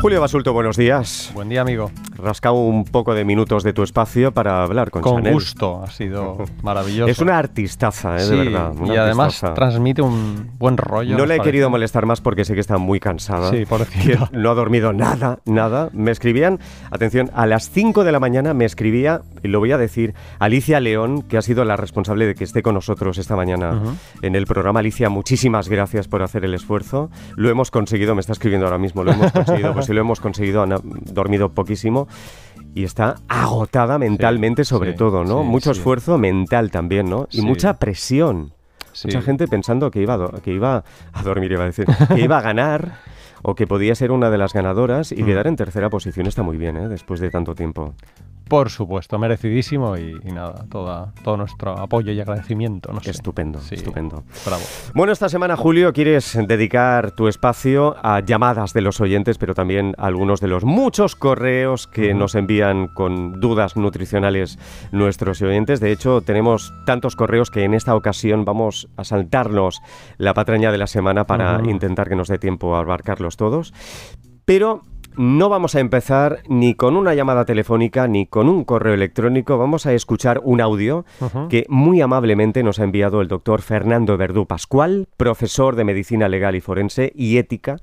Julio Basulto, buenos días. Buen día, amigo. Rasca un poco de minutos de tu espacio para hablar con, Con Chanel. gusto, ha sido maravilloso. Es una artistaza, ¿eh? Sí, de verdad. y además artistaza. transmite un buen rollo. No la he parece. querido molestar más porque sé que está muy cansada. Sí. Que no ha dormido nada, nada. Me escribían, atención, a las 5 de la mañana me escribía, y lo voy a decir, Alicia León, que ha sido la responsable de que esté con nosotros esta mañana en el programa. Alicia, muchísimas gracias por hacer el esfuerzo. Lo hemos conseguido, me está escribiendo ahora mismo, lo hemos conseguido, pues sí lo hemos conseguido, han dormido poquísimo. Y está agotada mentalmente, sobre sí, todo, ¿no? sí, Mucho esfuerzo mental también, ¿no? Y mucha presión. Mucha gente pensando que iba, a que iba a dormir, iba a decir, que iba a ganar o que podía ser una de las ganadoras y Mm. quedar en tercera posición está muy bien, ¿eh? después de tanto tiempo. Por supuesto, merecidísimo y, y nada, toda, todo nuestro apoyo y agradecimiento. No sé. Estupendo, Sí, estupendo. Bravo. Bueno, esta semana, Julio, quieres dedicar tu espacio a llamadas de los oyentes, pero también a algunos de los muchos correos que nos envían con dudas nutricionales nuestros oyentes. De hecho, tenemos tantos correos que en esta ocasión vamos a saltarnos la patraña de la semana para intentar que nos dé tiempo a abarcarlos todos. Pero no vamos a empezar ni con una llamada telefónica ni con un correo electrónico. Vamos a escuchar un audio que muy amablemente nos ha enviado el doctor Fernando Verdú Pascual, profesor de Medicina Legal y Forense y Ética,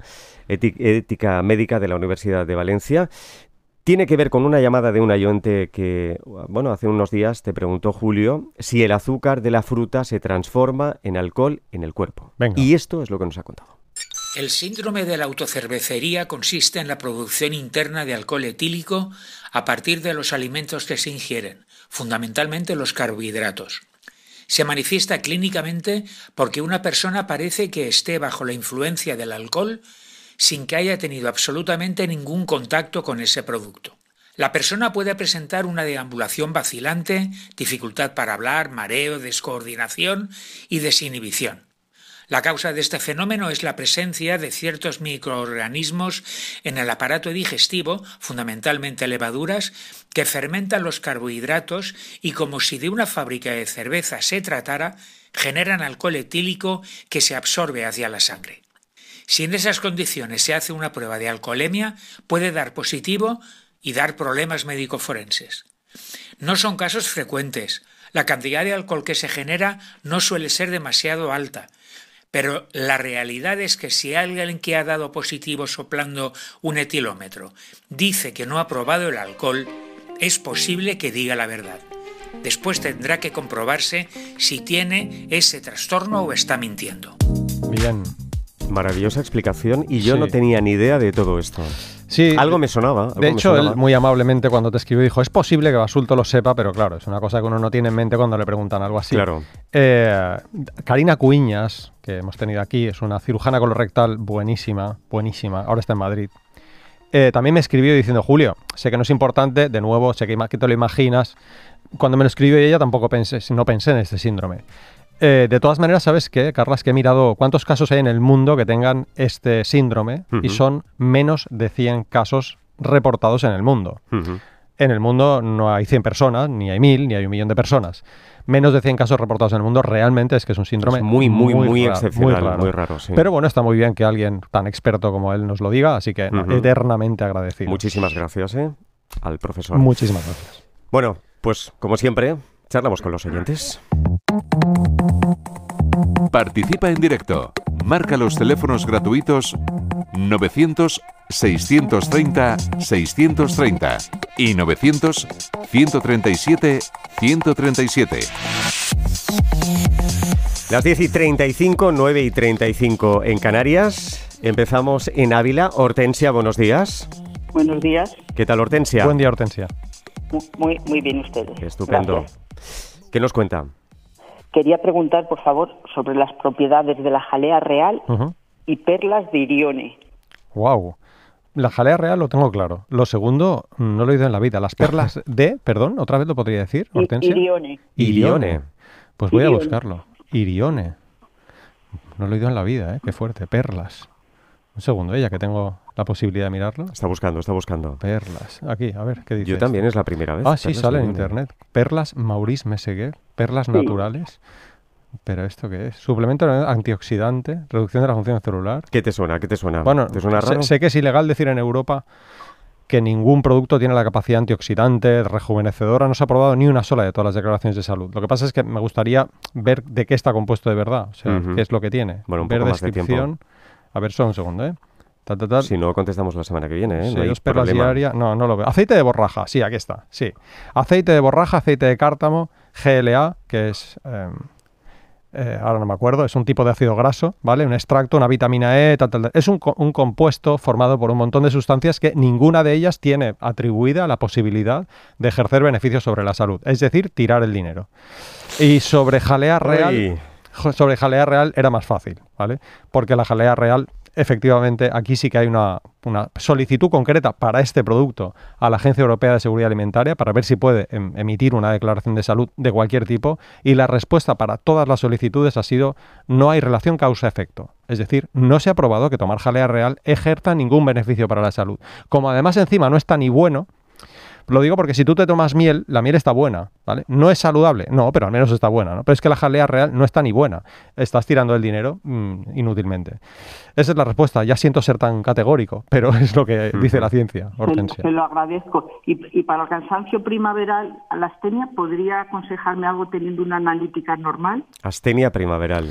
éti- Ética Médica de la Universidad de Valencia. Tiene que ver con una llamada de un oyente que, bueno, hace unos días te preguntó Julio si el azúcar de la fruta se transforma en alcohol en el cuerpo. Venga. Y esto es lo que nos ha contado. El síndrome de la autocervecería consiste en la producción interna de alcohol etílico a partir de los alimentos que se ingieren, fundamentalmente los carbohidratos. Se manifiesta clínicamente porque una persona parece que esté bajo la influencia del alcohol sin que haya tenido absolutamente ningún contacto con ese producto. La persona puede presentar una deambulación vacilante, dificultad para hablar, mareo, descoordinación y desinhibición. La causa de este fenómeno es la presencia de ciertos microorganismos en el aparato digestivo, fundamentalmente levaduras, que fermentan los carbohidratos y como si de una fábrica de cerveza se tratara, generan alcohol etílico que se absorbe hacia la sangre. Si en esas condiciones se hace una prueba de alcoholemia, puede dar positivo y dar problemas médico-forenses. No son casos frecuentes. La cantidad de alcohol que se genera no suele ser demasiado alta. Pero la realidad es que si alguien que ha dado positivo soplando un etilómetro dice que no ha probado el alcohol, es posible que diga la verdad. Después tendrá que comprobarse si tiene ese trastorno o está mintiendo. Bien. Maravillosa explicación y yo Sí. no tenía ni idea de todo esto. Sí, Algo me sonaba. algo De hecho, sonaba. él muy amablemente cuando te escribió dijo, es posible que Basulto lo sepa, pero claro, es una cosa que uno no tiene en mente cuando le preguntan algo así. Claro. Eh, Karina Cuiñas, que hemos tenido aquí, es una cirujana colorectal buenísima, buenísima, ahora está en Madrid. Eh, también me escribió diciendo, Julio, sé que no es importante, de nuevo, sé que, que te lo imaginas. Cuando me lo escribió ella tampoco pensé, no pensé en este síndrome. Eh, de todas maneras, ¿sabes qué, Carlas? Que he mirado cuántos casos hay en el mundo que tengan este síndrome y son menos de 100 casos reportados en el mundo. En el mundo no hay 100 personas, ni hay 1000, ni hay un millón de personas. Menos de 100 casos reportados en el mundo realmente es que es un síndrome Es muy, muy, muy, raro, excepcional, muy raro, sí. Pero bueno, está muy bien que alguien tan experto como él nos lo diga, así que eternamente agradecido. Muchísimas gracias ¿eh? al profesor. Muchísimas gracias. Bueno, pues como siempre, charlamos con los oyentes. Participa en directo. Marca los teléfonos gratuitos 900 630 630 y 900 137 137. Las 10 y 35, 9 y 35 en Canarias. Empezamos en Ávila. Hortensia, buenos días. Buenos días. ¿Qué tal, Hortensia? Buen día, Hortensia. Mu- Muy, muy bien ustedes. Estupendo. Gracias. ¿Qué nos cuenta? Quería preguntar, por favor, sobre las propiedades de la jalea real y perlas de Irione. Wow. La jalea real lo tengo claro. Lo segundo, no lo he oído en la vida. Las perlas de, perdón, otra vez lo podría decir, Hortensia. Irione. Irione. Pues voy a buscarlo. Irione. No lo he oído en la vida, ¿eh? Qué fuerte. Perlas. Un segundo, ella, que tengo la posibilidad de mirarlo. Está buscando, está buscando. Perlas. Aquí, a ver, ¿qué dice? Yo también es la primera vez. Ah, sí, sale en internet. Perlas Maurice Meseguer. Perlas Sí. naturales. ¿Pero esto qué es? Suplemento antioxidante, reducción de la función celular. ¿Qué te suena? ¿Qué te suena? Bueno, ¿Te suena sé- raro? sé que es ilegal decir en Europa que ningún producto tiene la capacidad antioxidante, rejuvenecedora. No se ha aprobado ni una sola de todas las declaraciones de salud. Lo que pasa es que me gustaría ver de qué está compuesto de verdad, o sea, qué es lo que tiene. Bueno, un ver poco más de descripción. A ver, solo un segundo, ¿eh? Ta, ta, ta. Si no, contestamos la semana que viene, ¿eh? Sí, no hay problema. No, no lo veo. Aceite de borraja, sí, aquí está. Sí. Aceite de borraja, aceite de cártamo, GLA, que es. eh, eh, ahora no me acuerdo, es un tipo de ácido graso, ¿vale? Un extracto, una vitamina E, tal, tal, tal. Es un, co- un compuesto formado por un montón de sustancias que ninguna de ellas tiene atribuida la posibilidad de ejercer beneficios sobre la salud, es decir, tirar el dinero. Y sobre jalea real. Uy. Sobre jalea real era más fácil, ¿vale? Porque la jalea real, efectivamente, aquí sí que hay una, una solicitud concreta para este producto a la Agencia Europea de Seguridad Alimentaria para ver si puede em- emitir una declaración de salud de cualquier tipo y la respuesta para todas las solicitudes ha sido no hay relación causa-efecto. Es decir, no se ha probado que tomar jalea real ejerza ningún beneficio para la salud. Como además encima no está ni bueno, lo digo porque si tú te tomas miel, la miel está buena, ¿vale? No es saludable, no, pero al menos está buena, ¿no? Pero es que la jalea real no está ni buena. Estás tirando el dinero mm, inútilmente. Esa es la respuesta. Ya siento ser tan categórico, pero es lo que dice la ciencia, Hortensia. se lo agradezco. Y, y para el cansancio primaveral, la astenia, ¿podría aconsejarme algo teniendo una analítica normal? Astenia primaveral.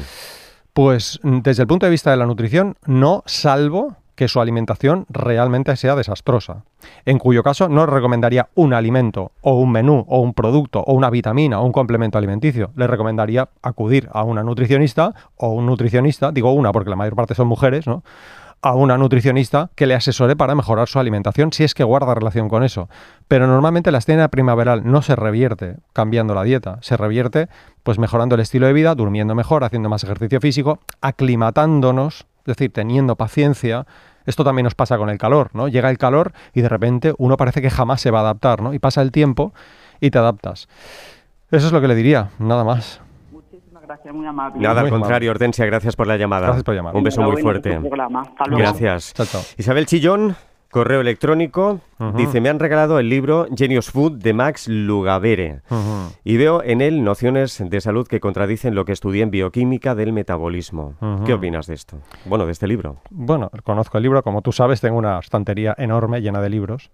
Pues mm, desde el punto de vista de la nutrición, no, salvo que su alimentación realmente sea desastrosa. En cuyo caso no recomendaría un alimento o un menú o un producto o una vitamina o un complemento alimenticio. Le recomendaría acudir a una nutricionista o un nutricionista, digo una porque la mayor parte son mujeres, ¿no? a una nutricionista que le asesore para mejorar su alimentación si es que guarda relación con eso. Pero normalmente la astenia primaveral no se revierte cambiando la dieta, se revierte pues mejorando el estilo de vida, durmiendo mejor, haciendo más ejercicio físico, aclimatándonos, es decir, teniendo paciencia. Esto también nos pasa con el calor, ¿no? Llega el calor y de repente uno parece que jamás se va a adaptar, ¿no? Y pasa el tiempo y te adaptas. Eso es lo que le diría, nada más. Muchísimas gracias, muy amable. Nada, al contrario, Hortensia, gracias por la llamada. Gracias por llamar. Un beso muy fuerte. Gracias. Chao, chao. Isabel Chillón, correo electrónico, dice, me han regalado el libro Genius Food de Max Lugavere. Y veo en él nociones de salud que contradicen lo que estudié en bioquímica del metabolismo. ¿Qué opinas de esto? Bueno, de este libro. Bueno, conozco el libro, como tú sabes, tengo una estantería enorme llena de libros.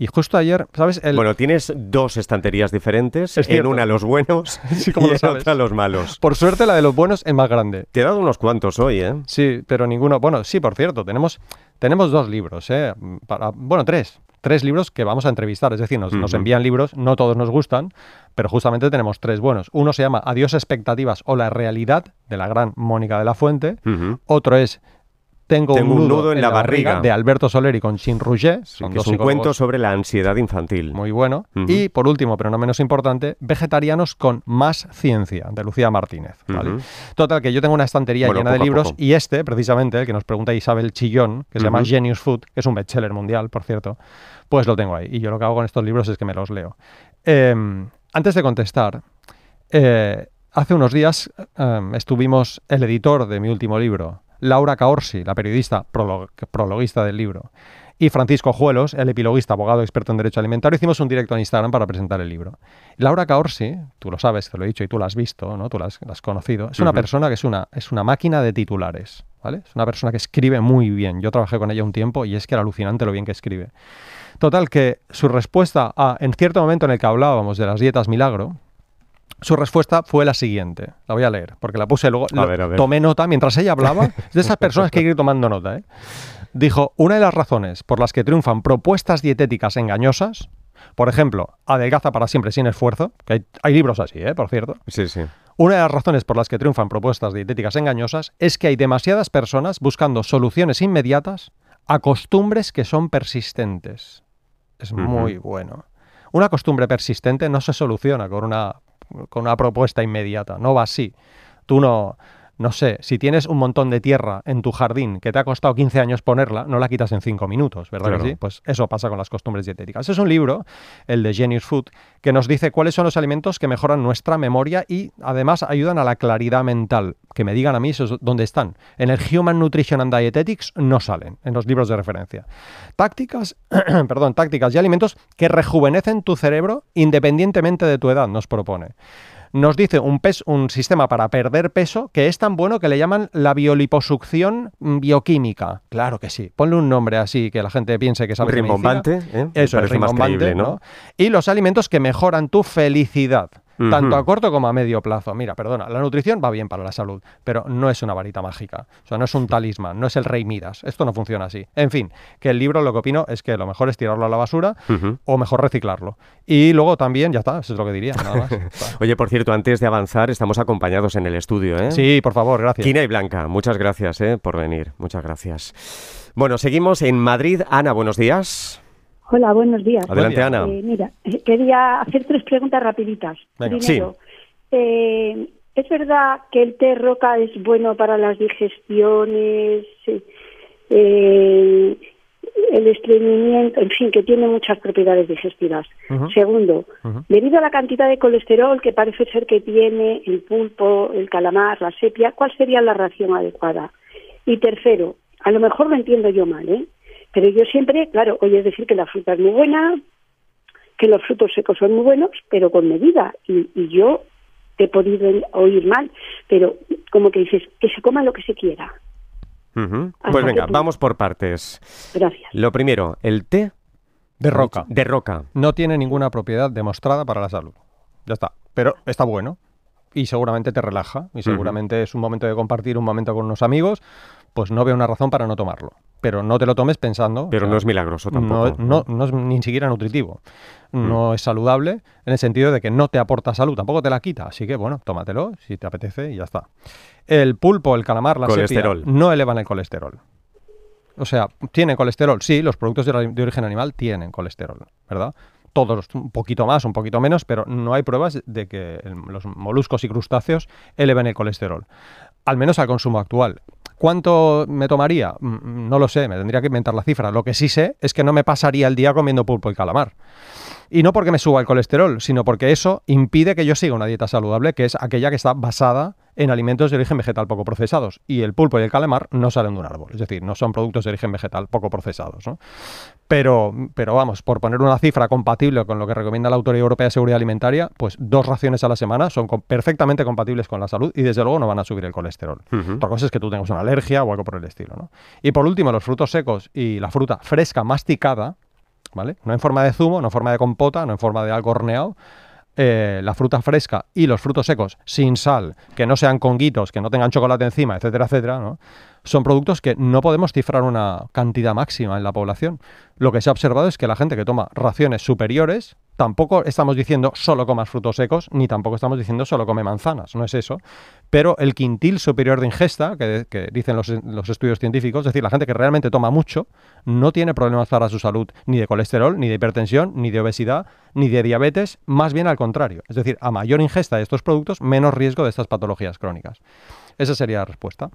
Y justo ayer, ¿sabes? El, Bueno, tienes dos estanterías diferentes. Es en una los buenos Sí, como y en sabes. otra los malos. Por suerte la de los buenos es más grande. Te he dado unos cuantos hoy, ¿eh? Sí, pero ninguno. Bueno, sí, por cierto, tenemos, tenemos dos libros, ¿eh? Para, bueno, tres. Tres libros que vamos a entrevistar. Es decir, nos, nos envían libros, no todos nos gustan, pero justamente tenemos tres buenos. Uno se llama Adiós expectativas o la realidad, de la gran Mónica de la Fuente. Otro es Tengo, Tengo un nudo en la barriga. de Alberto Soleri con Chin Rouget. Sí, que es un cuento sobre la ansiedad infantil. muy bueno. Y por último, pero no menos importante, Vegetarianos con más ciencia, de Lucía Martínez. Total, que yo tengo una estantería Bueno, llena de libros y este, precisamente, el que nos pregunta Isabel Chillón, que se llama Ujú. Genius Food, que es un bestseller mundial, por cierto, pues lo tengo ahí. Y yo lo que hago con estos libros es que me los leo. Eh, antes de contestar, eh, hace unos días eh, estuvimos el editor de mi último libro, Laura Caorsi, la periodista prolo- prologuista del libro, y Francisco Juelos, el epiloguista, abogado experto en derecho alimentario, hicimos un directo en Instagram para presentar el libro. Laura Caorsi, tú lo sabes, te lo he dicho y tú la has visto, ¿no? Tú la has, la has conocido. Es una persona que es una, es una máquina de titulares, ¿vale? Es una persona que escribe muy bien. Yo trabajé con ella un tiempo y es que era alucinante lo bien que escribe. Total, que su respuesta a, en cierto momento en el que hablábamos de las dietas milagro, su respuesta fue la siguiente. La voy a leer, porque la puse luego. A lo- ver, a ver. Tomé nota mientras ella hablaba. Es de esas personas que hay que ir tomando nota. ¿eh? Dijo: Una de las razones por las que triunfan propuestas dietéticas engañosas, por ejemplo, adelgaza para siempre sin esfuerzo, que hay, hay libros así, ¿eh? por cierto. Sí, sí. Una de las razones por las que triunfan propuestas dietéticas engañosas es que hay demasiadas personas buscando soluciones inmediatas a costumbres que son persistentes. Es muy bueno. Una costumbre persistente no se soluciona con una, con una propuesta inmediata, no va así. Tú no, no sé, si tienes un montón de tierra en tu jardín que te ha costado 15 años ponerla, no la quitas en 5 minutos, ¿verdad Claro. que sí? Pues eso pasa con las costumbres dietéticas. Es un libro, el de Genius Food, que nos dice cuáles son los alimentos que mejoran nuestra memoria y además ayudan a la claridad mental. Que me digan a mí eso es dónde están. En el Human Nutrition and Dietetics no salen, en los libros de referencia. Tácticas, perdón, tácticas y alimentos que rejuvenecen tu cerebro independientemente de tu edad, nos propone. Nos dice un, pes- un sistema para perder peso que es tan bueno que le llaman la bioliposucción bioquímica. Claro que sí. Ponle un nombre así que la gente piense que medicina. Rimbombante, ¿eh? Me Eso es, parece más rimbombante, creíble, ¿no? ¿no? Y los alimentos que mejoran tu felicidad. Tanto a corto como a medio plazo. Mira, perdona, la nutrición va bien para la salud, pero no es una varita mágica. O sea, no es un talismán, no es el rey Midas. Esto no funciona así. En fin, que el libro lo que opino es que lo mejor es tirarlo a la basura o mejor reciclarlo. Y luego también, ya está, eso es lo que diría, nada más. Está. Oye, por cierto, antes de avanzar, estamos acompañados en el estudio, ¿eh? Sí, por favor, gracias. Quina y Blanca, muchas gracias ¿eh? por venir. Muchas gracias. Bueno, seguimos en Madrid. Ana, buenos días. Hola, buenos días. Adelante. Ana. Eh, mira, eh, quería hacer tres preguntas rapiditas. Venga. Primero, eh, ¿es verdad que el té roca es bueno para las digestiones, eh, el estreñimiento, en fin, que tiene muchas propiedades digestivas? Segundo, Ujú. debido a la cantidad de colesterol que parece ser que tiene el pulpo, el calamar, la sepia, ¿cuál sería la ración adecuada? Y tercero, a lo mejor lo entiendo yo mal, ¿eh? Pero yo siempre, claro, oye decir que la fruta es muy buena, que los frutos secos son muy buenos, pero con medida. Y, y yo he podido oír mal, pero como que dices, que se coma lo que se quiera. Pues venga, vamos por partes. Gracias. Lo primero, el té De roca. de roca. No tiene ninguna propiedad demostrada para la salud. Ya está. Pero está bueno. Y seguramente te relaja. Y seguramente es un momento de compartir un momento con unos amigos. Pues no veo una razón para no tomarlo. Pero no te lo tomes pensando. Pero o sea, no es milagroso tampoco. no, no es ni siquiera nutritivo. No es saludable en el sentido de que no te aporta salud, tampoco te la quita. Así que, bueno, tómatelo si te apetece y ya está. El pulpo, el calamar, la sepia, Colesterol. no elevan el colesterol. O sea, ¿tienen colesterol? Sí, los productos de, de origen animal tienen colesterol, ¿verdad? Todos un poquito más, un poquito menos, pero no hay pruebas de que los moluscos y crustáceos eleven el colesterol. Al menos al consumo actual. ¿Cuánto me tomaría? Mm, No lo sé, me tendría que inventar la cifra. Lo que sí sé es que no me pasaría el día comiendo pulpo y calamar. Y no porque me suba el colesterol, sino porque eso impide que yo siga una dieta saludable, que es aquella que está basada en alimentos de origen vegetal poco procesados. Y el pulpo y el calamar no salen de un árbol, es decir, no son productos de origen vegetal poco procesados. ¿no? Pero, pero vamos, por poner una cifra compatible con lo que recomienda la Autoridad Europea de Seguridad Alimentaria, pues dos raciones a la semana son perfectamente compatibles con la salud y desde luego no van a subir el colesterol. Otra cosa es que tú tengas una alergia o algo por el estilo. ¿no? Y por último, los frutos secos y la fruta fresca masticada, ¿vale? No en forma de zumo, no en forma de compota, no en forma de algo horneado. eh, la fruta fresca y los frutos secos sin sal, que no sean conguitos, que no tengan chocolate encima, etcétera, etcétera, ¿no? son productos que no podemos cifrar una cantidad máxima en la población. Lo que se ha observado es que la gente que toma raciones superiores, tampoco estamos diciendo solo comas frutos secos, ni tampoco estamos diciendo solo come manzanas, no es eso. Pero el quintil superior de ingesta, que, que dicen los, los estudios científicos, es decir, la gente que realmente toma mucho, no tiene problemas para su salud, ni de colesterol, ni de hipertensión, ni de obesidad, ni de diabetes, más bien al contrario. Es decir, a mayor ingesta de estos productos, menos riesgo de estas patologías crónicas. Esa sería la respuesta.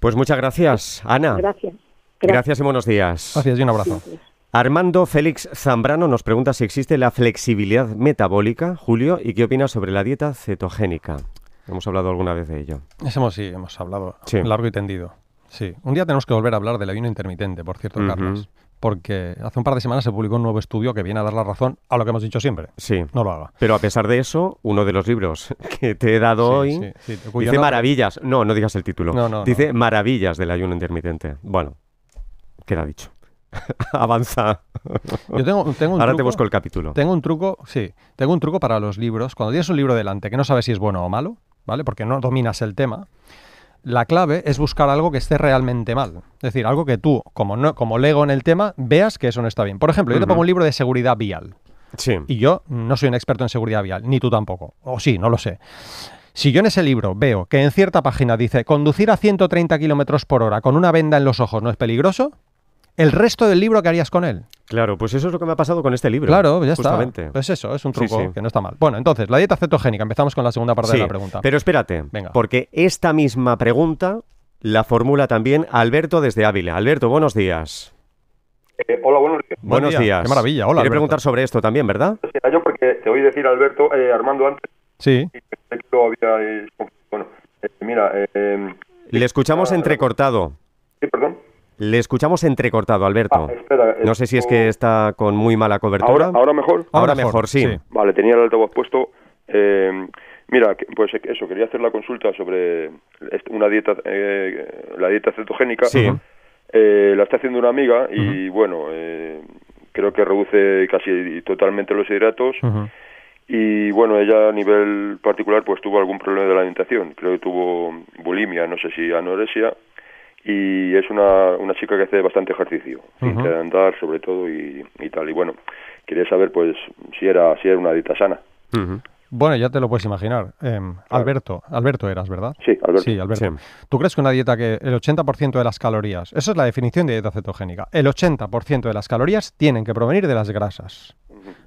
Pues muchas gracias, Ana. Gracias. Gracias y buenos días. Gracias y un abrazo. Armando Félix Zambrano nos pregunta si existe la flexibilidad metabólica, Julio, y qué opina sobre la dieta cetogénica. Hemos hablado alguna vez de ello. Hemos, sí, hemos hablado Sí. largo y tendido. Sí. Un día tenemos que volver a hablar del ayuno intermitente, por cierto. Carlos. Porque hace un par de semanas se publicó un nuevo estudio que viene a dar la razón a lo que hemos dicho siempre. Sí. No lo haga. Pero a pesar de eso, uno de los libros que te he dado Sí, hoy sí, sí, cuyo dice maravillas. No, no digas el título. No, no, dice maravillas del ayuno intermitente. Bueno, queda dicho. Avanza. Yo tengo, tengo un Ahora te busco el capítulo. Tengo un truco, sí, tengo un truco para los libros. Cuando tienes un libro delante que no sabes si es bueno o malo, ¿vale? Porque no dominas el tema, la clave es buscar algo que esté realmente mal. Es decir, algo que tú, como, no, como lego en el tema, veas que eso no está bien. Por ejemplo, yo te pongo un libro de seguridad vial. Sí. Y yo no soy un experto en seguridad vial, ni tú tampoco. O sí, no lo sé. Si yo en ese libro veo que en cierta página dice conducir a 130 kilómetros por hora con una venda en los ojos no es peligroso, el resto del libro, ¿qué harías con él? Claro, pues eso es lo que me ha pasado con este libro. Claro, ya justamente. está. Pues eso, es un Sí, truco sí. que no está mal. Bueno, entonces, la dieta cetogénica. Empezamos con la segunda parte Sí, de la pregunta. Pero espérate, Venga. porque esta misma pregunta la formula también Alberto desde Ávila. Alberto, buenos días. Eh, hola, buenos días. Buen buenos día. días. Qué maravilla. Hola, Alberto. preguntar sobre esto también, ¿verdad? Era yo porque te oí decir Alberto, eh, Armando antes, Sí, y que lo había... eh, bueno, eh, mira, eh, eh, Le escuchamos ah, entrecortado. Sí, perdón. Le escuchamos entrecortado, Alberto. Ah, espera, no sé si es que está con muy mala cobertura. Ahora, ahora mejor. Ahora Ahora mejor, mejor, sí. sí. Vale, tenía el altavoz puesto. Eh, Mira, pues eso, quería hacer la consulta sobre una dieta, eh, la dieta cetogénica. Sí. Eh, la está haciendo una amiga y bueno, eh, creo que reduce casi totalmente los hidratos. Y bueno, ella a nivel particular pues tuvo algún problema de la alimentación. Creo que tuvo bulimia, no sé si anorexia. Y es una, una chica que hace bastante ejercicio, de andar sobre todo y, y, tal. Y bueno, quería saber pues si era, si era una dieta sana. Bueno, ya te lo puedes imaginar. Em, Alberto, Alberto eras, ¿verdad? Sí, Alberto. Sí, Alberto. ¿Tú crees que una dieta que el 80% de las calorías, esa es la definición de dieta cetogénica, el 80% de las calorías tienen que provenir de las grasas?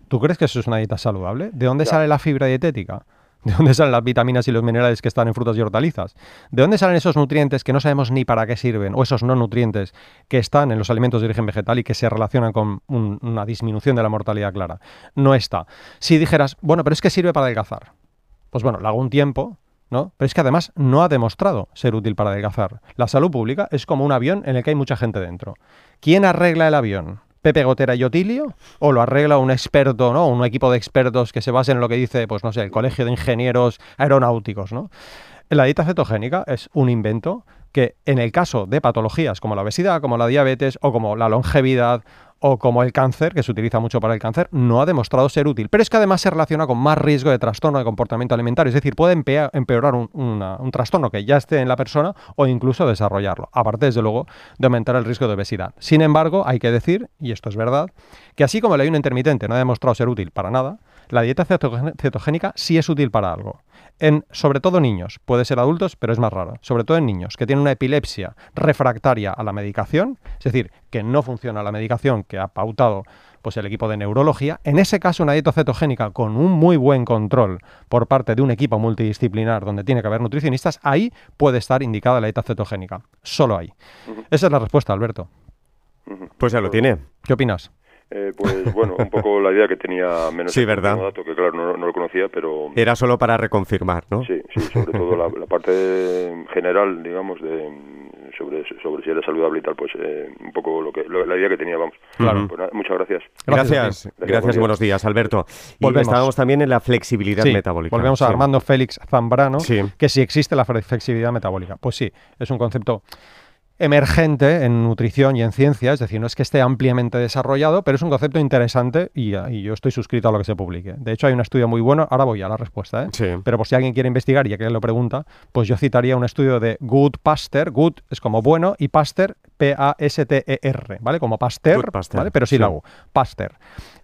¿Tú crees que eso es una dieta saludable? ¿De dónde sale la fibra dietética? ¿De dónde salen las vitaminas y los minerales que están en frutas y hortalizas? ¿De dónde salen esos nutrientes que no sabemos ni para qué sirven? O esos no nutrientes que están en los alimentos de origen vegetal y que se relacionan con una disminución de la mortalidad clara. No está. Si dijeras, bueno, pero es que sirve para adelgazar. Pues bueno, lo hago un tiempo, ¿no? Pero es que además no ha demostrado ser útil para adelgazar. La salud pública es como un avión en el que hay mucha gente dentro. ¿Quién arregla el avión? Pepe Gotera y Otilio, o lo arregla un experto, ¿no? Un equipo de expertos que se basen en lo que dice, pues no sé, el Colegio de Ingenieros Aeronáuticos, ¿no? La dieta cetogénica es un invento que en el caso de patologías como la obesidad, como la diabetes o como la longevidad o como el cáncer, que se utiliza mucho para el cáncer, no ha demostrado ser útil. Pero es que además se relaciona con más riesgo de trastorno de comportamiento alimentario, es decir, puede empeorar un, trastorno que ya esté en la persona o incluso desarrollarlo, aparte desde luego de aumentar el riesgo de obesidad. Sin embargo, hay que decir, y esto es verdad, que así como el ayuno intermitente no ha demostrado ser útil para nada, la dieta cetogénica sí es útil para algo en sobre todo niños, puede ser adultos, pero es más raro, sobre todo en niños que tienen una epilepsia refractaria a la medicación, es decir, que no funciona la medicación que ha pautado pues el equipo de neurología, en ese caso una dieta cetogénica con un muy buen control por parte de un equipo multidisciplinar donde tiene que haber nutricionistas, ahí puede estar indicada la dieta cetogénica, solo ahí. Esa es la respuesta, Alberto. Pues ya lo tiene. ¿Qué opinas? Eh, pues bueno, un poco la idea que tenía menos sí, ¿verdad? dato, que claro, no, lo conocía, pero... Era solo para reconfirmar, ¿no? Sí, sí, sobre todo la, parte general, digamos, de sobre, sobre si era saludable y tal, pues eh, un poco lo que la idea que tenía, vamos. Claro. Pues muchas gracias. Gracias, gracias, y buenos días, Alberto. Y volvemos. estábamos también en la flexibilidad metabólica. Volvemos a Armando Félix Zambrano, que si existe la flexibilidad metabólica. Pues sí, es un concepto emergente en nutrición y en ciencia, es decir, no es que esté ampliamente desarrollado, pero es un concepto interesante y, yo estoy suscrito a lo que se publique. De hecho, hay un estudio muy bueno, ahora voy a la respuesta, ¿eh? pero por si alguien quiere investigar y que lo pregunta, pues yo citaría un estudio de Good Pasteur, Good es como bueno y Pasteur, P-A-S-T-E-R, ¿vale? Como Pasteur, ¿vale? Pero sí, la U, Pasteur.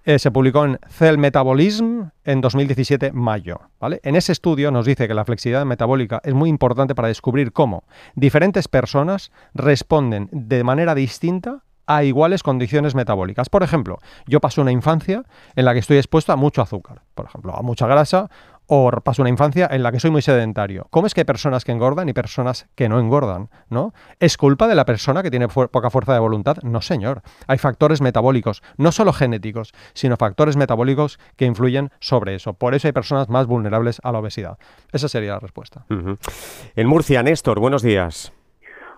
Eh, se publicó en Cell Metabolism en 2017, mayo. ¿vale? En ese estudio nos dice que la flexibilidad metabólica es muy importante para descubrir cómo diferentes personas responden de manera distinta a iguales condiciones metabólicas. Por ejemplo, yo paso una infancia en la que estoy expuesto a mucho azúcar, por ejemplo, a mucha grasa o paso una infancia en la que soy muy sedentario. ¿Cómo es que hay personas que engordan y personas que no engordan? ¿no? ¿Es culpa de la persona que tiene poca fuerza de voluntad? No, señor. Hay factores metabólicos, no solo genéticos, sino factores metabólicos que influyen sobre eso. Por eso hay personas más vulnerables a la obesidad. Esa sería la respuesta. En Murcia, Néstor, buenos días.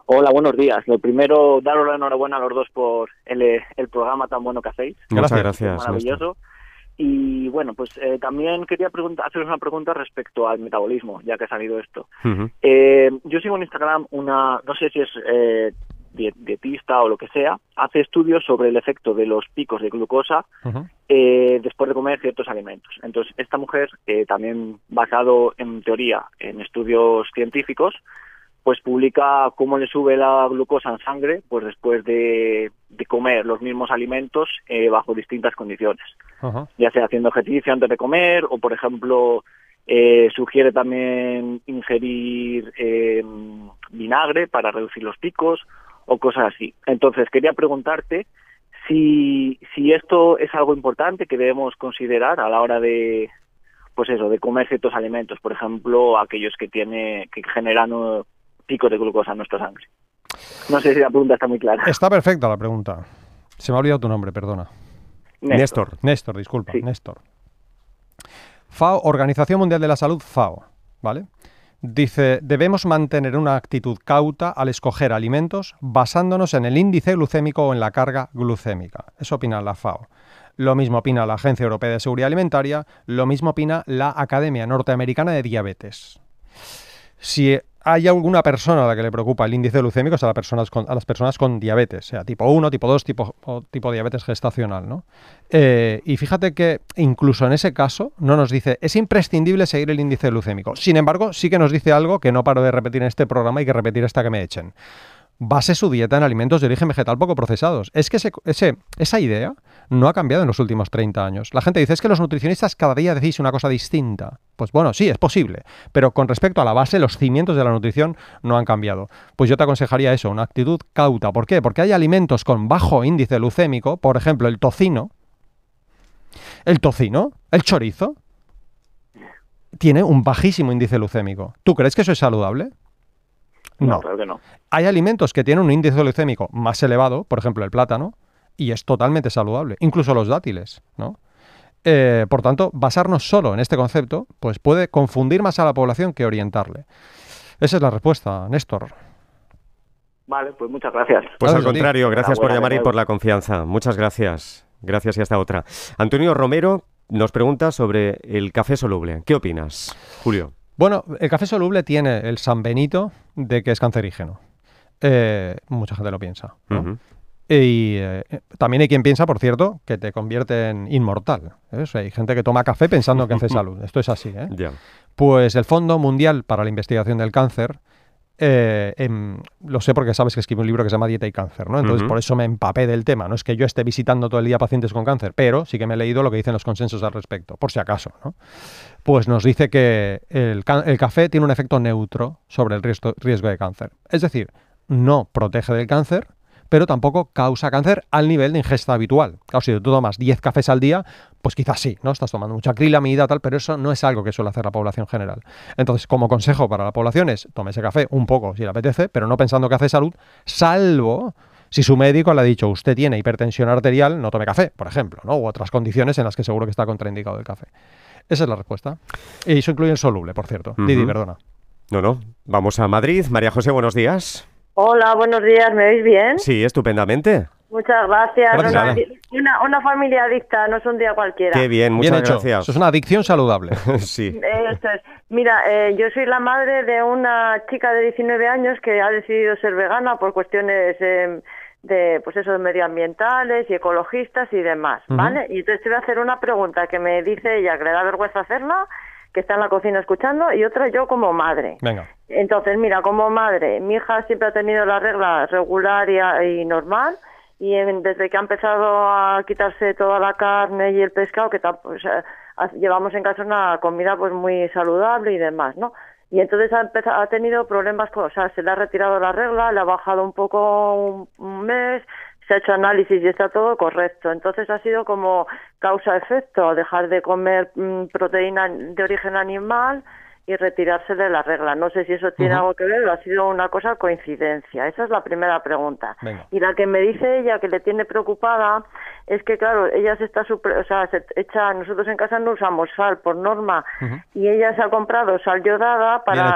Hola, buenos días. Lo primero, daros la enhorabuena a los dos por el, programa tan bueno que hacéis. Muchas gracias. Maravilloso. Y bueno, pues eh, también quería haceros una pregunta respecto al metabolismo, ya que ha salido esto. eh, yo sigo en Instagram una, no sé si es eh, dietista o lo que sea, hace estudios sobre el efecto de los picos de glucosa eh, después de comer ciertos alimentos. Entonces, esta mujer, eh, también basado en teoría en estudios científicos, pues publica cómo le sube la glucosa en sangre pues después de, comer los mismos alimentos eh, bajo distintas condiciones. Ya sea haciendo ejercicio antes de comer o por ejemplo eh, sugiere también ingerir eh, vinagre para reducir los picos o cosas así. Entonces quería preguntarte si si esto es algo importante que debemos considerar a la hora de pues eso de comer ciertos alimentos. Por ejemplo aquellos que tiene que generan pico de glucosa en nuestra sangre. No sé si la pregunta está muy clara. Está perfecta la pregunta. Se me ha olvidado tu nombre, perdona. Néstor. Néstor, disculpa. Néstor. FAO, Organización Mundial de la Salud, FAO, ¿vale? Dice, debemos mantener una actitud cauta al escoger alimentos basándonos en el índice glucémico o en la carga glucémica. Eso opina la FAO. Lo mismo opina la Agencia Europea de Seguridad Alimentaria, lo mismo opina la Academia Norteamericana de Diabetes. Si hay alguna persona a la que le preocupa el índice glucémico es a las personas con, a las personas con diabetes, sea tipo 1, tipo 2, tipo, o tipo diabetes gestacional. ¿no? Eh, y fíjate que incluso en ese caso no nos dice, es imprescindible seguir el índice glucémico. Sin embargo, sí que nos dice algo que no paro de repetir en este programa y que repetir hasta que me echen base su dieta en alimentos de origen vegetal poco procesados. Es que esa idea no ha cambiado en los últimos 30 años. La gente dice, es que los nutricionistas cada día decís una cosa distinta. Pues bueno, sí, es posible, pero con respecto a la base, los cimientos de la nutrición no han cambiado. Pues yo te aconsejaría eso, una actitud cauta. ¿Por qué? Porque hay alimentos con bajo índice glucémico, por ejemplo, el tocino, el tocino, el chorizo, tiene un bajísimo índice glucémico. ¿Tú crees que eso es saludable? No, claro que no. Hay alimentos que tienen un índice glucémico más elevado, por ejemplo el plátano, y es totalmente saludable, incluso los dátiles, ¿no? Eh, por tanto, basarnos solo en este concepto, pues puede confundir más a la población que orientarle. Esa es la respuesta, Néstor. Vale, pues muchas gracias. Pues al contrario, gracias por llamar y por la confianza. Muchas gracias. Gracias y hasta otra. Antonio Romero nos pregunta sobre el café soluble. ¿Qué opinas, Julio? Bueno, el café soluble tiene el San Benito de que es cancerígeno. Eh, mucha gente lo piensa. Y eh, también hay quien piensa, por cierto, que te convierte en inmortal. hay gente que toma café pensando que hace salud. Esto es así. ¿eh? Pues el Fondo Mundial para la Investigación del Cáncer eh, em, lo sé porque sabes que escribí un libro que se llama Dieta y Cáncer, ¿no? Entonces, por eso me empapé del tema. No es que yo esté visitando todo el día pacientes con cáncer, pero sí que me he leído lo que dicen los consensos al respecto, por si acaso, ¿no? Pues nos dice que el, café tiene un efecto neutro sobre el riesgo de cáncer. Es decir, no protege del cáncer, pero tampoco causa cáncer al nivel de ingesta habitual. Claro, si tú tomas 10 cafés al día, pues quizás sí, ¿no? Estás tomando mucha acrilamida, tal, pero eso no es algo que suele hacer la población general. Entonces, como consejo para la población es, tome ese café un poco si le apetece, pero no pensando que hace salud, salvo si su médico le ha dicho, usted tiene hipertensión arterial, no tome café, por ejemplo, ¿no? U otras condiciones en las que seguro que está contraindicado el café. Esa es la respuesta. Y eso incluye el soluble, por cierto. Didi, perdona. No, no. Vamos a Madrid. María José, buenos días. Hola, buenos días, ¿me oís bien? Sí, estupendamente. Muchas gracias. Una, una, familia adicta, no es un día cualquiera. Qué bien, muchas gracias. Eso es una adicción saludable. sí. Mira, eh, yo soy la madre de una chica de 19 años que ha decidido ser vegana por cuestiones eh, de, pues eso, medioambientales y ecologistas y demás, ¿vale? Y entonces te voy a hacer una pregunta que me dice ella que le da vergüenza hacerla que está en la cocina escuchando y otra yo como madre. Venga. Entonces, mira, como madre, mi hija siempre ha tenido la regla regular y, normal y desde que ha empezado a quitarse toda la carne y el pescado, que pues, llevamos en casa una comida pues muy saludable y demás, ¿no? Y entonces ha, empezado, ha tenido problemas, con, o sea, se le ha retirado la regla, le ha bajado un poco un mes, se ha hecho análisis y está todo correcto. Entonces ha sido como causa-efecto, dejar de comer mm, proteína de origen animal y retirarse de la regla. No sé si eso tiene algo que ver o ha sido una cosa coincidencia. Esa es la primera pregunta. Y la que me dice ella que le tiene preocupada es que, claro, ella se está, o sea, se echa, nosotros en casa no usamos sal por norma y ella se ha comprado sal yodada para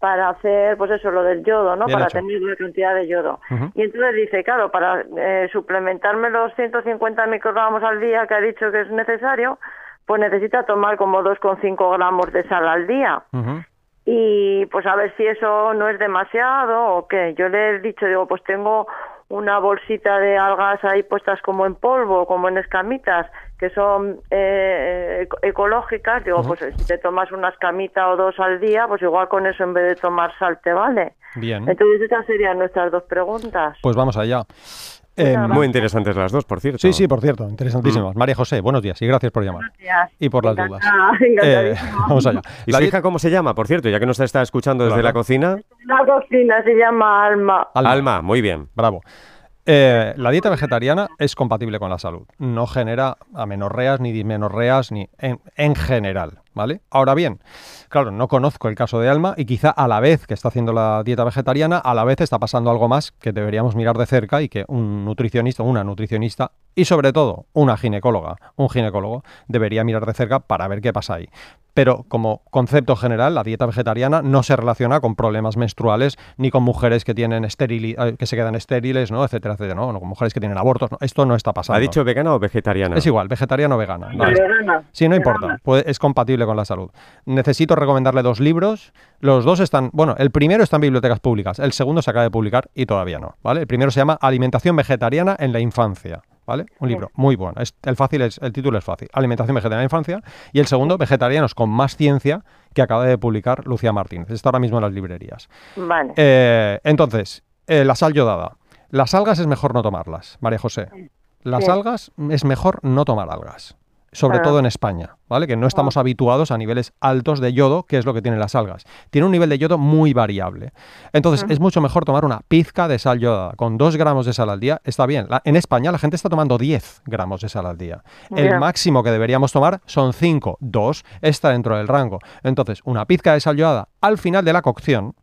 para hacer, pues eso, lo del yodo, ¿no? para tener una cantidad de yodo. Y entonces dice, claro, para eh, suplementarme los 150 microgramos al día que ha dicho que es necesario, pues necesita tomar como 2,5 gramos de sal al día. Y pues a ver si eso no es demasiado o qué. Yo le he dicho, digo, pues tengo una bolsita de algas ahí puestas como en polvo, como en escamitas, que son eh, ecológicas, digo, pues si te tomas una escamita o dos al día, pues igual con eso en vez de tomar sal te vale. Bien. Entonces esas serían nuestras dos preguntas. Pues vamos allá. Eh, muy interesantes las dos, por cierto. Sí, sí, por cierto, interesantísimas. Mm. María José, buenos días y gracias por llamar. Gracias. Y por las dudas. Eh, vamos allá. ¿Y la hija cómo se llama, por cierto, ya que nos está escuchando desde la cocina? La cocina se llama Alma. Alma, muy bien. Bravo. Eh, la dieta vegetariana es compatible con la salud. No genera amenorreas ni dismenorreas ni en, en general, ¿vale? Ahora bien, Claro, no conozco el caso de Alma y quizá a la vez que está haciendo la dieta vegetariana, a la vez está pasando algo más que deberíamos mirar de cerca y que un nutricionista, una nutricionista y sobre todo una ginecóloga, un ginecólogo debería mirar de cerca para ver qué pasa ahí. Pero como concepto general, la dieta vegetariana no se relaciona con problemas menstruales ni con mujeres que tienen estéril, eh, que se quedan estériles, ¿no? etcétera, etcétera, ¿no? con mujeres que tienen abortos. Esto no está pasando. ¿Ha dicho vegana o vegetariana? Es igual, vegetariana o vegana. Vegana. Sí, no importa, es compatible con la salud. Necesito recomendarle dos libros. Los dos están, bueno, el primero está en bibliotecas públicas, el segundo se acaba de publicar y todavía no, ¿vale? El primero se llama Alimentación vegetariana en la infancia. ¿Vale? Un libro muy bueno. Es, el, fácil es, el título es fácil. Alimentación vegetariana en infancia. Y el segundo, Vegetarianos con más ciencia, que acaba de publicar Lucía Martínez. Está ahora mismo en las librerías. Vale. Eh, entonces, eh, la sal yodada. Las algas es mejor no tomarlas, María José. Las algas es mejor no tomar algas sobre Ah. todo en España, ¿vale? Que no estamos habituados a niveles altos de yodo, que es lo que tienen las algas. Tiene un nivel de yodo muy variable. Entonces, es mucho mejor tomar una pizca de sal yodada. Con 2 gramos de sal al día está bien. La- en España la gente está tomando 10 gramos de sal al día. El máximo que deberíamos tomar son 5. 2 está dentro del rango. Entonces, una pizca de sal yodada al final de la cocción,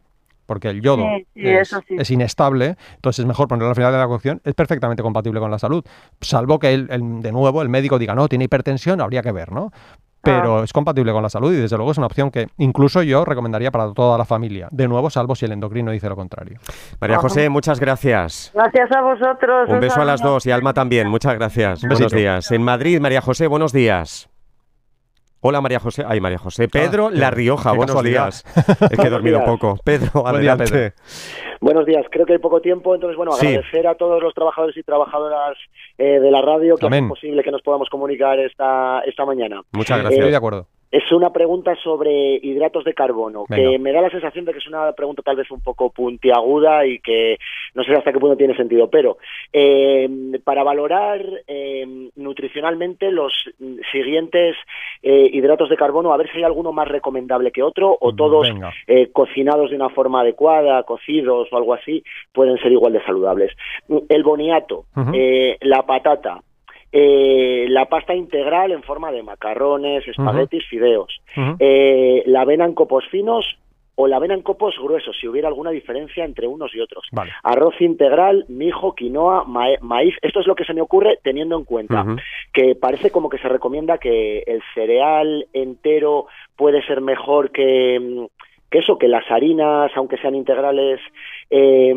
porque el yodo Sí, sí, es, sí. es inestable, entonces es mejor ponerlo al final de la cocción, es perfectamente compatible con la salud. Salvo que el, el- de nuevo el médico diga, no, tiene hipertensión, habría que ver, ¿no? Pero es compatible con la salud y desde luego es una opción que incluso yo recomendaría para toda la familia. De nuevo, salvo si el endocrino dice lo contrario. María José, muchas gracias. Gracias a vosotros. Un beso a las dos y Alma también. Muchas gracias. Un Buenos días. En Madrid, María José, buenos días. Hola María José. Ay, María José. Pedro qué- La Rioja, buenos casualidad. días. Es que he dormido poco. Pedro, Buen día, adelante. Pedro. Buenos días, creo que hay poco tiempo, entonces bueno, Sí. agradecer a todos los trabajadores y trabajadoras eh, de la radio que Amén. es posible que nos podamos comunicar esta, esta mañana. Muchas Eh, Estoy gracias. de acuerdo. Es una pregunta sobre hidratos de carbono, Venga. que me da la sensación de que es una pregunta tal vez un poco puntiaguda y que no sé hasta qué punto tiene sentido, pero eh, para valorar eh, nutricionalmente los mm, siguientes eh, hidratos de carbono, a ver si hay alguno más recomendable que otro o todos Venga. eh, cocinados de una forma adecuada, cocidos o algo así, pueden ser igual de saludables. El boniato, eh, la patata, eh, la pasta integral en forma de macarrones, espaguetis, fideos, eh, la avena en copos finos o la avena en copos gruesos, si hubiera alguna diferencia entre unos y otros. Vale. Arroz integral, mijo, quinoa, maíz. Esto es lo que se me ocurre teniendo en cuenta que parece como que se recomienda que el cereal entero puede ser mejor que, mm, que eso, que las harinas, aunque sean integrales, eh,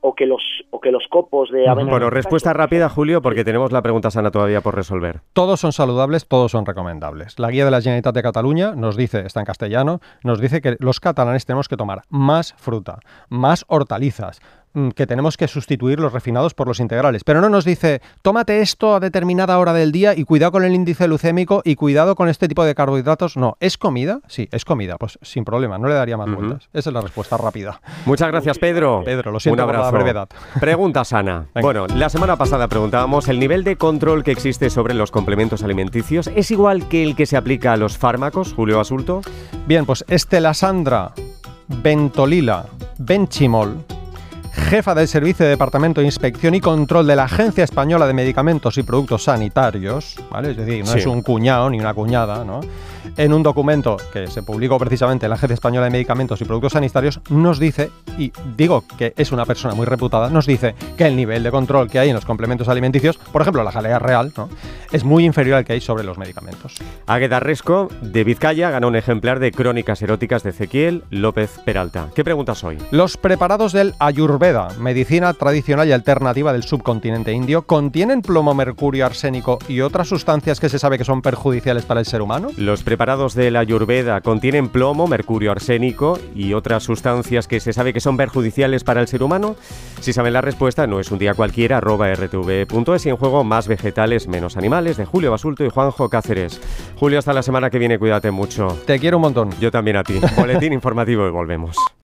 o que los o que los copos de avena. Bueno, respuesta rápida, Julio, porque tenemos la pregunta sana todavía por resolver. Todos son saludables, todos son recomendables. La guía de la Generalitat de Cataluña nos dice, está en castellano, nos dice que los catalanes tenemos que tomar más fruta, más hortalizas, que tenemos que sustituir los refinados por los integrales. Pero no nos dice, tómate esto a determinada hora del día y cuidado con el índice glucémico y cuidado con este tipo de carbohidratos. No, ¿es comida? Sí, es comida. Pues sin problema, no le daría más vueltas. Esa es la respuesta rápida. Muchas gracias, Pedro. Pedro, lo siento Un por la brevedad. Pregunta sana. Venga. Bueno, la semana pasada preguntábamos, ¿el nivel de control que existe sobre los complementos alimenticios es igual que el que se aplica a los fármacos, Julio Asulto? Bien, pues Estela Sandra Bentolila Benchimol, jefa del Servicio de Departamento de Inspección y Control de la Agencia Española de Medicamentos y Productos Sanitarios, ¿vale? Es decir, no Sí. es un cuñado ni una cuñada, ¿no? En un documento que se publicó precisamente en la Agencia Española de Medicamentos y Productos Sanitarios, nos dice, y digo que es una persona muy reputada, nos dice que el nivel de control que hay en los complementos alimenticios, por ejemplo, la jalea real, ¿no? es muy inferior al que hay sobre los medicamentos. Águeda Resco, de Vizcaya, ganó un ejemplar de Crónicas Eróticas de Ezequiel López Peralta. ¿Qué preguntas hoy? Los preparados del Ayurveda, medicina tradicional y alternativa del subcontinente indio, contienen plomo, mercurio, arsénico y otras sustancias que se sabe que son perjudiciales para el ser humano. Los preparados de la Ayurveda contienen plomo, mercurio arsénico y otras sustancias que se sabe que son perjudiciales para el ser humano. Si saben la respuesta, no es un día cualquiera, arroba rtv.es y en juego más vegetales, menos animales, de Julio Basulto y Juanjo Cáceres. Julio, hasta la semana que viene, cuídate mucho. Te quiero un montón. Yo también a ti. Boletín informativo y volvemos.